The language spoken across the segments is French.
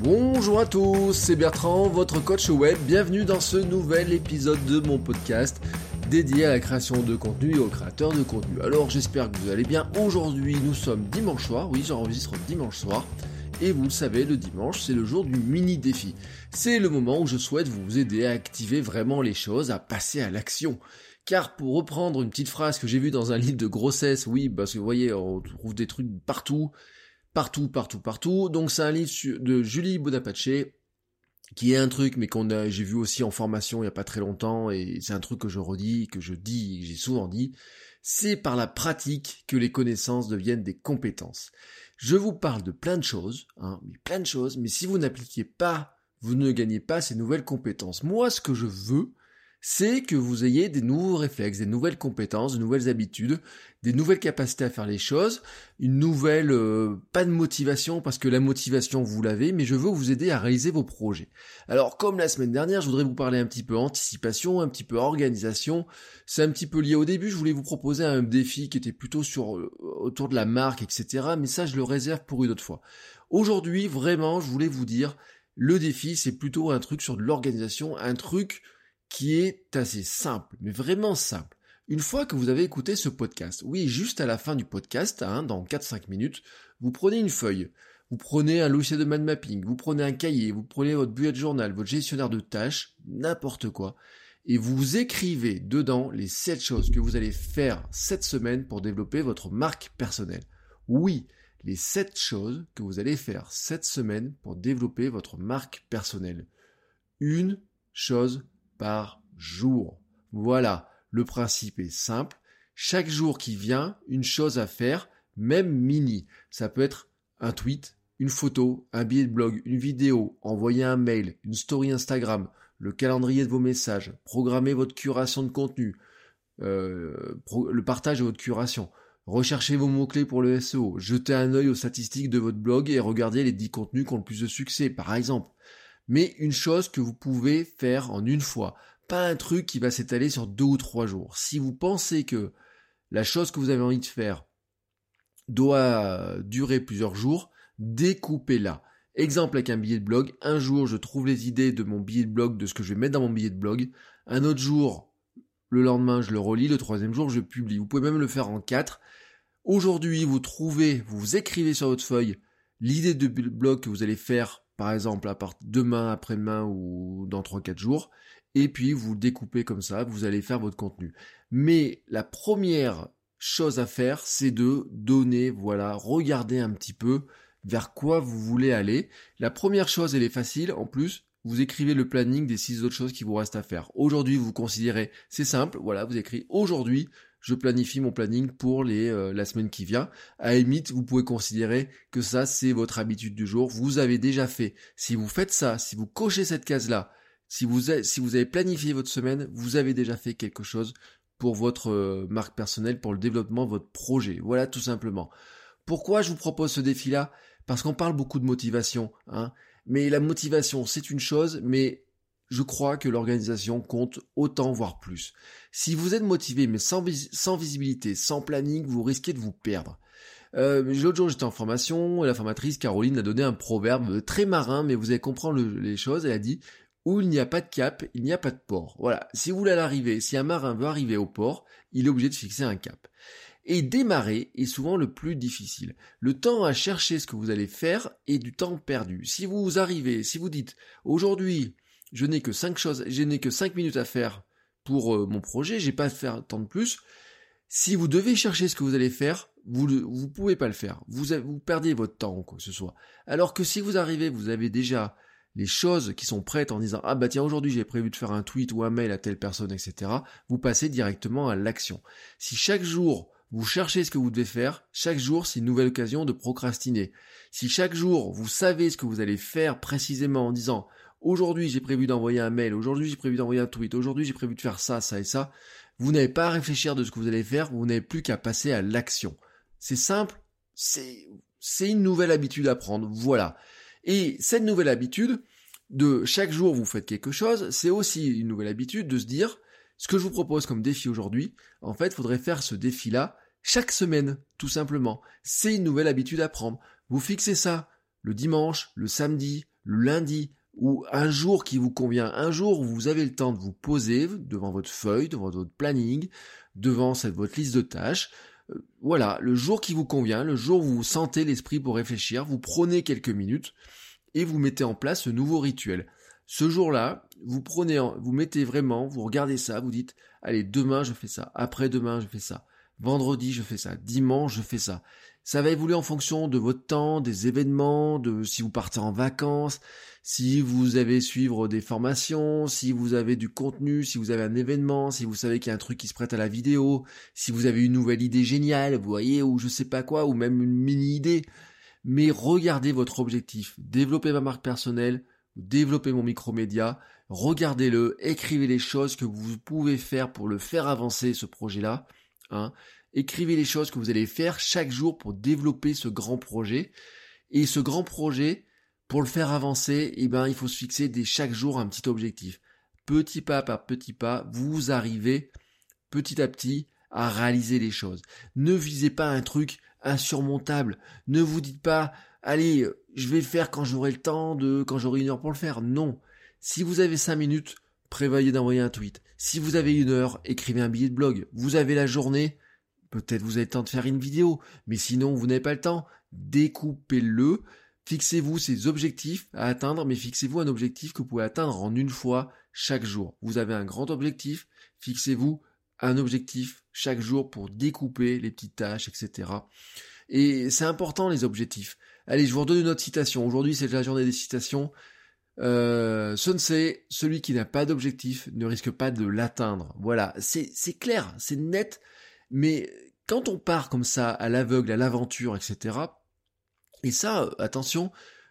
Bonjour à tous, c'est Bertrand, votre coach web. Bienvenue dans ce nouvel épisode de mon podcast dédié à la création de contenu et aux créateurs de contenu. Alors j'espère que vous allez bien. Aujourd'hui nous sommes dimanche soir, oui j'enregistre dimanche soir. Et vous le savez, le dimanche, c'est le jour du mini défi. C'est le moment où je souhaite vous aider à activer vraiment les choses, à passer à l'action. Car pour reprendre une petite phrase que j'ai vue dans un livre de grossesse, oui, parce que vous voyez, on trouve des trucs partout, partout, partout, partout. Donc c'est un livre de Julie Bonapace, qui est un truc, mais qu'on a, j'ai vu aussi en formation il y a pas très longtemps, et c'est un truc que je redis, que je dis, que j'ai souvent dit. C'est par la pratique que les connaissances deviennent des compétences. Je vous parle de plein de choses, hein, mais plein de choses, mais si vous n'appliquez pas, vous ne gagnez pas ces nouvelles compétences. Moi, ce que je veux, c'est que vous ayez des nouveaux réflexes, des nouvelles compétences, de nouvelles habitudes, des nouvelles capacités à faire les choses, une nouvelle, euh, pas de motivation, parce que la motivation, vous l'avez, mais je veux vous aider à réaliser vos projets. Alors, comme la semaine dernière, je voudrais vous parler un petit peu anticipation, un petit peu organisation. C'est un petit peu lié au début, je voulais vous proposer un défi qui était plutôt sur, euh, autour de la marque, etc., mais ça, je le réserve pour une autre fois. Aujourd'hui, vraiment, je voulais vous dire, le défi, c'est plutôt un truc sur de l'organisation, un truc qui est assez simple, mais vraiment simple. Une fois que vous avez écouté ce podcast, oui, juste à la fin du podcast, hein, dans 4-5 minutes, vous prenez une feuille, vous prenez un logiciel de mind mapping, vous prenez un cahier, vous prenez votre bullet journal, votre gestionnaire de tâches, n'importe quoi, et vous écrivez dedans les 7 choses que vous allez faire cette semaine pour développer votre marque personnelle. Oui, les 7 choses que vous allez faire cette semaine pour développer votre marque personnelle. Une chose par jour. Voilà, le principe est simple. Chaque jour qui vient, une chose à faire, même mini. Ça peut être un tweet, une photo, un billet de blog, une vidéo, envoyer un mail, une story Instagram, le calendrier de vos messages, programmer votre curation de contenu, euh, le partage de votre curation, rechercher vos mots-clés pour le SEO, jeter un œil aux statistiques de votre blog et regarder les 10 contenus qui ont le plus de succès, par exemple mais une chose que vous pouvez faire en une fois, pas un truc qui va s'étaler sur deux ou trois jours. Si vous pensez que la chose que vous avez envie de faire doit durer plusieurs jours, découpez-la. Exemple avec un billet de blog, un jour je trouve les idées de mon billet de blog, de ce que je vais mettre dans mon billet de blog, un autre jour, le lendemain je le relis, le troisième jour je publie. Vous pouvez même le faire en quatre. Aujourd'hui vous trouvez, vous écrivez sur votre feuille l'idée de blog que vous allez faire par exemple à part demain, après-demain ou dans 3-4 jours, et puis vous découpez comme ça, vous allez faire votre contenu. Mais la première chose à faire, c'est de donner, voilà, regarder un petit peu vers quoi vous voulez aller. La première chose, elle est facile, en plus, vous écrivez le planning des six autres choses qui vous restent à faire. Aujourd'hui, vous considérez, c'est simple, voilà, vous écrivez aujourd'hui, je planifie mon planning pour les, euh, la semaine qui vient. À vous pouvez considérer que ça, c'est votre habitude du jour. Vous avez déjà fait. Si vous faites ça, si vous cochez cette case-là, si vous, si vous avez planifié votre semaine, vous avez déjà fait quelque chose pour votre euh, marque personnelle, pour le développement votre projet. Voilà, tout simplement. Pourquoi je vous propose ce défi-là? Parce qu'on parle beaucoup de motivation, hein. Mais la motivation, c'est une chose, mais je crois que l'organisation compte autant, voire plus. Si vous êtes motivé, mais sans, visibilité, sans planning, vous risquez de vous perdre. Euh, L'autre jour, j'étais en formation, et la formatrice Caroline a donné un proverbe très marin, mais vous allez comprendre les choses. Elle a dit où il n'y a pas de cap, il n'y a pas de port. Voilà. Si vous voulez arriver, si un marin veut arriver au port, il est obligé de fixer un cap. Et démarrer est souvent le plus difficile. Le temps à chercher ce que vous allez faire est du temps perdu. Si vous arrivez, si vous dites aujourd'hui, je n'ai que cinq choses, je n'ai que cinq minutes à faire pour euh, mon projet, j'ai pas à faire tant de plus. Si vous devez chercher ce que vous allez faire, vous ne pouvez pas le faire. Vous, vous perdez votre temps, quoi que ce soit. Alors que si vous arrivez, vous avez déjà les choses qui sont prêtes en disant ah bah tiens aujourd'hui j'ai prévu de faire un tweet ou un mail à telle personne etc. Vous passez directement à l'action. Si chaque jour vous cherchez ce que vous devez faire, chaque jour c'est une nouvelle occasion de procrastiner. Si chaque jour vous savez ce que vous allez faire précisément en disant aujourd'hui j'ai prévu d'envoyer un mail, aujourd'hui j'ai prévu d'envoyer un tweet, aujourd'hui j'ai prévu de faire ça, ça et ça, vous n'avez pas à réfléchir de ce que vous allez faire, vous n'avez plus qu'à passer à l'action. C'est simple, c'est, une nouvelle habitude à prendre, voilà. Et cette nouvelle habitude, de chaque jour vous faites quelque chose, c'est aussi une nouvelle habitude de se dire, ce que je vous propose comme défi aujourd'hui, en fait, il faudrait faire ce défi-là chaque semaine, tout simplement. C'est une nouvelle habitude à prendre. Vous fixez ça le dimanche, le samedi, le lundi, ou un jour qui vous convient, un jour où vous avez le temps de vous poser devant votre feuille, devant votre planning, devant votre liste de tâches. Euh, voilà, le jour qui vous convient, le jour où vous sentez l'esprit pour réfléchir, vous prenez quelques minutes et vous mettez en place ce nouveau rituel. Ce jour-là, vous prenez, vous mettez vraiment, vous regardez ça, vous dites, allez, demain je fais ça, après-demain je fais ça, vendredi je fais ça, dimanche je fais ça. Ça va évoluer en fonction de votre temps, des événements, de si vous partez en vacances, si vous avez suivre des formations, si vous avez du contenu, si vous avez un événement, si vous savez qu'il y a un truc qui se prête à la vidéo, si vous avez une nouvelle idée géniale, vous voyez, ou je sais pas quoi, ou même une mini idée. Mais regardez votre objectif. Développer ma marque personnelle, développer mon micromédia, regardez-le, écrivez les choses que vous pouvez faire pour le faire avancer ce projet-là. Hein. Écrivez les choses que vous allez faire chaque jour pour développer ce grand projet. Et ce grand projet, pour le faire avancer, eh ben, il faut se fixer dès chaque jour un petit objectif. Petit pas par petit pas, vous arrivez petit à petit à réaliser les choses. Ne visez pas un truc insurmontable. Ne vous dites pas, allez, je vais le faire quand j'aurai le temps de, quand j'aurai une heure pour le faire. Non. Si vous avez cinq minutes, prévoyez d'envoyer un tweet. Si vous avez une heure, écrivez un billet de blog. Vous avez la journée, peut-être vous avez le temps de faire une vidéo. Mais sinon, vous n'avez pas le temps. Découpez-le Fixez-vous ces objectifs à atteindre, mais fixez-vous un objectif que vous pouvez atteindre en une fois chaque jour. Vous avez un grand objectif, fixez-vous un objectif chaque jour pour découper les petites tâches, etc. Et c'est important les objectifs. Allez, je vous redonne une autre citation. Aujourd'hui, c'est la journée des citations. Euh, Sun celui qui n'a pas d'objectif ne risque pas de l'atteindre. Voilà, c'est clair, c'est net. Mais quand on part comme ça à l'aveugle, à l'aventure, etc., et ça, euh, attention,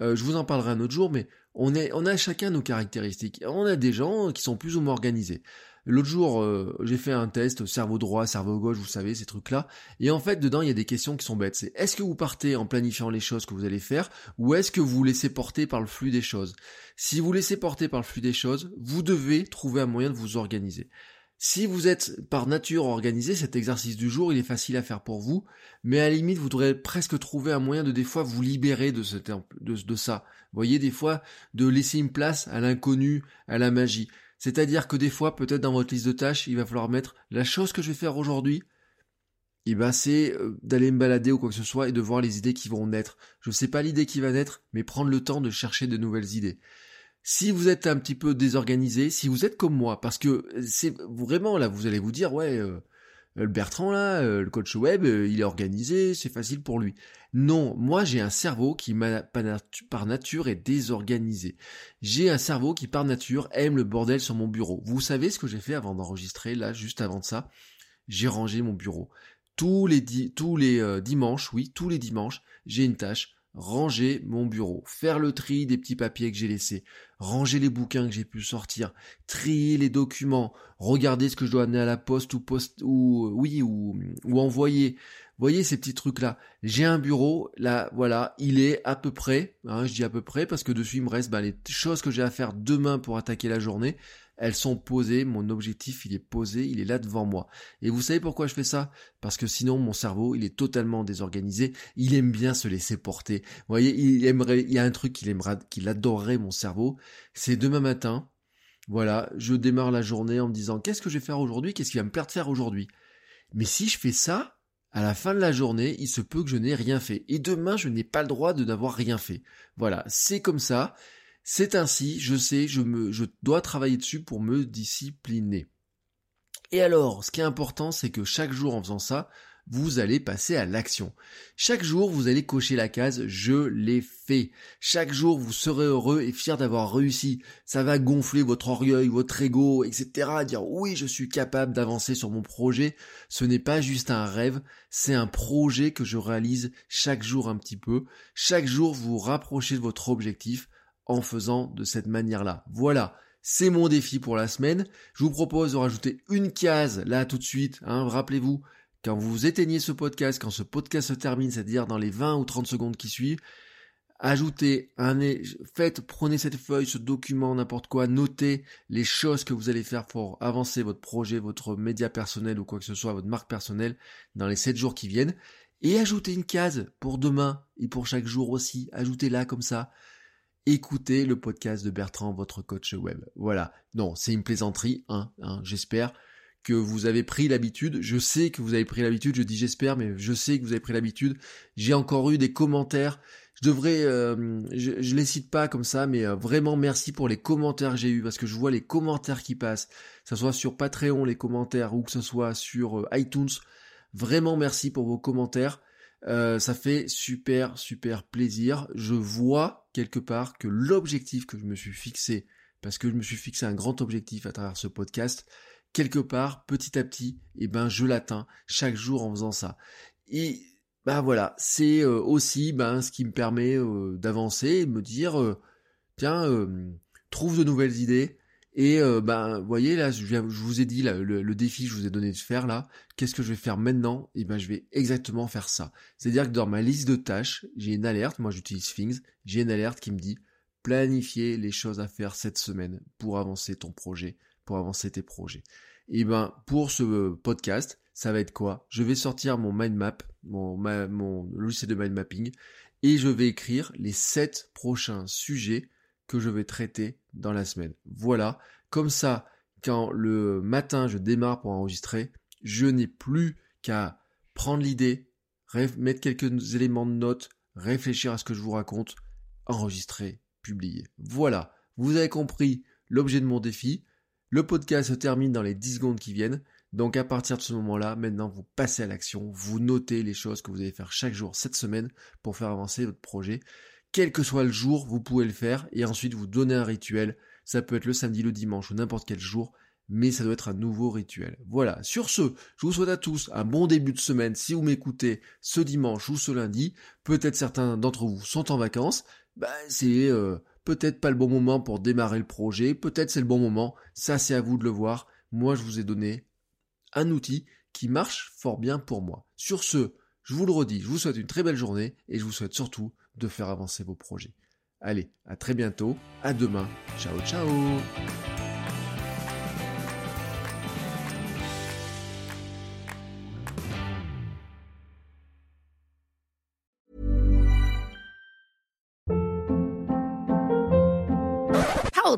euh, je vous en parlerai un autre jour, mais on, a chacun nos caractéristiques. On a des gens qui sont plus ou moins organisés. L'autre jour, euh, j'ai fait un test cerveau droit, cerveau gauche, vous savez, ces trucs-là. Et en fait, dedans, il y a des questions qui sont bêtes. C'est est-ce que vous partez en planifiant les choses que vous allez faire, ou est-ce que vous vous laissez porter par le flux des choses? Si vous laissez porter par le flux des choses, vous devez trouver un moyen de vous organiser. Si vous êtes par nature organisé, cet exercice du jour, il est facile à faire pour vous, mais à la limite, vous devrez presque trouver un moyen de des fois vous libérer de, ce, de, de ça. Vous voyez, des fois, de laisser une place à l'inconnu, à la magie. C'est-à-dire que des fois, peut-être dans votre liste de tâches, il va falloir mettre la chose que je vais faire aujourd'hui, et eh ben c'est euh, d'aller me balader ou quoi que ce soit et de voir les idées qui vont naître. Je ne sais pas l'idée qui va naître, mais prendre le temps de chercher de nouvelles idées. Si vous êtes un petit peu désorganisé, si vous êtes comme moi, parce que c'est vraiment là, vous allez vous dire, ouais, euh, le Bertrand là, euh, le coach web, euh, il est organisé, c'est facile pour lui. Non, moi j'ai un cerveau qui par nature est désorganisé. J'ai un cerveau qui par nature aime le bordel sur mon bureau. Vous savez ce que j'ai fait avant d'enregistrer là, juste avant de ça? J'ai rangé mon bureau. Tous les, tous les dimanches, oui, tous les dimanches, j'ai une tâche ranger mon bureau, faire le tri des petits papiers que j'ai laissés, ranger les bouquins que j'ai pu sortir, trier les documents, regarder ce que je dois amener à la poste ou poste ou oui ou, ou envoyer. Voyez ces petits trucs là. J'ai un bureau, là voilà, il est à peu près, hein, je dis à peu près parce que dessus il me reste bah, les choses que j'ai à faire demain pour attaquer la journée elles sont posées, mon objectif il est posé, il est là devant moi. Et vous savez pourquoi je fais ça? Parce que sinon mon cerveau il est totalement désorganisé, il aime bien se laisser porter. Vous voyez, il aimerait, il y a un truc qu'il aimerait, qu'il adorerait mon cerveau, c'est demain matin, voilà, je démarre la journée en me disant qu'est-ce que je vais faire aujourd'hui, qu'est-ce qui va me plaire de faire aujourd'hui? Mais si je fais ça, à la fin de la journée, il se peut que je n'ai rien fait. Et demain, je n'ai pas le droit de n'avoir rien fait. Voilà, c'est comme ça. C'est ainsi, je sais, je, me, je dois travailler dessus pour me discipliner. Et alors, ce qui est important, c'est que chaque jour en faisant ça, vous allez passer à l'action. Chaque jour, vous allez cocher la case je l'ai fait. Chaque jour, vous serez heureux et fier d'avoir réussi. Ça va gonfler votre orgueil, votre ego, etc. Dire oui, je suis capable d'avancer sur mon projet. Ce n'est pas juste un rêve, c'est un projet que je réalise chaque jour un petit peu. Chaque jour, vous vous rapprochez de votre objectif en faisant de cette manière-là. Voilà. C'est mon défi pour la semaine. Je vous propose de rajouter une case là tout de suite. Hein. Rappelez-vous, quand vous éteignez ce podcast, quand ce podcast se termine, c'est-à-dire dans les 20 ou 30 secondes qui suivent, ajoutez un, faites, prenez cette feuille, ce document, n'importe quoi, notez les choses que vous allez faire pour avancer votre projet, votre média personnel ou quoi que ce soit, votre marque personnelle dans les 7 jours qui viennent. Et ajoutez une case pour demain et pour chaque jour aussi. Ajoutez-la comme ça écoutez le podcast de Bertrand, votre coach web. Voilà. Non, c'est une plaisanterie, hein, hein, j'espère que vous avez pris l'habitude. Je sais que vous avez pris l'habitude, je dis j'espère, mais je sais que vous avez pris l'habitude. J'ai encore eu des commentaires. Je devrais, euh, je, je les cite pas comme ça, mais euh, vraiment merci pour les commentaires que j'ai eu parce que je vois les commentaires qui passent, que ce soit sur Patreon les commentaires ou que ce soit sur euh, iTunes. Vraiment merci pour vos commentaires. Euh, ça fait super super plaisir. Je vois quelque part que l'objectif que je me suis fixé, parce que je me suis fixé un grand objectif à travers ce podcast, quelque part, petit à petit, eh ben je l'atteins chaque jour en faisant ça. Et ben voilà, c'est euh, aussi ben ce qui me permet euh, d'avancer et de me dire tiens, trouve de nouvelles idées, et euh, ben, vous voyez là, je, vous ai dit le, défi que je vous ai donné de faire là. Qu'est-ce que je vais faire maintenant? Et ben, je vais exactement faire ça. C'est-à-dire que dans ma liste de tâches, j'ai une alerte. Moi, j'utilise Things. J'ai une alerte qui me dit planifier les choses à faire cette semaine pour avancer ton projet, pour avancer tes projets. Et ben, pour ce podcast, ça va être quoi? Je vais sortir mon mind map, mon, mon logiciel de mind mapping, et je vais écrire les sept prochains sujets que je vais traiter dans la semaine. Voilà, comme ça, quand le matin je démarre pour enregistrer, je n'ai plus qu'à prendre l'idée, mettre quelques éléments de notes, réfléchir à ce que je vous raconte, enregistrer, publier. Voilà, vous avez compris l'objet de mon défi. Le podcast se termine dans les 10 secondes qui viennent. Donc à partir de ce moment-là, maintenant vous passez à l'action, vous notez les choses que vous allez faire chaque jour cette semaine pour faire avancer votre projet quel que soit le jour, vous pouvez le faire et ensuite vous donner un rituel. Ça peut être le samedi, le dimanche ou n'importe quel jour, mais ça doit être un nouveau rituel. Voilà, sur ce, je vous souhaite à tous un bon début de semaine si vous m'écoutez ce dimanche ou ce lundi. Peut-être certains d'entre vous sont en vacances, bah, c'est euh, peut-être pas le bon moment pour démarrer le projet, peut-être c'est le bon moment, ça c'est à vous de le voir. Moi je vous ai donné un outil qui marche fort bien pour moi. Sur ce, je vous le redis, je vous souhaite une très belle journée et je vous souhaite surtout de faire avancer vos projets. Allez, à très bientôt, à demain, ciao ciao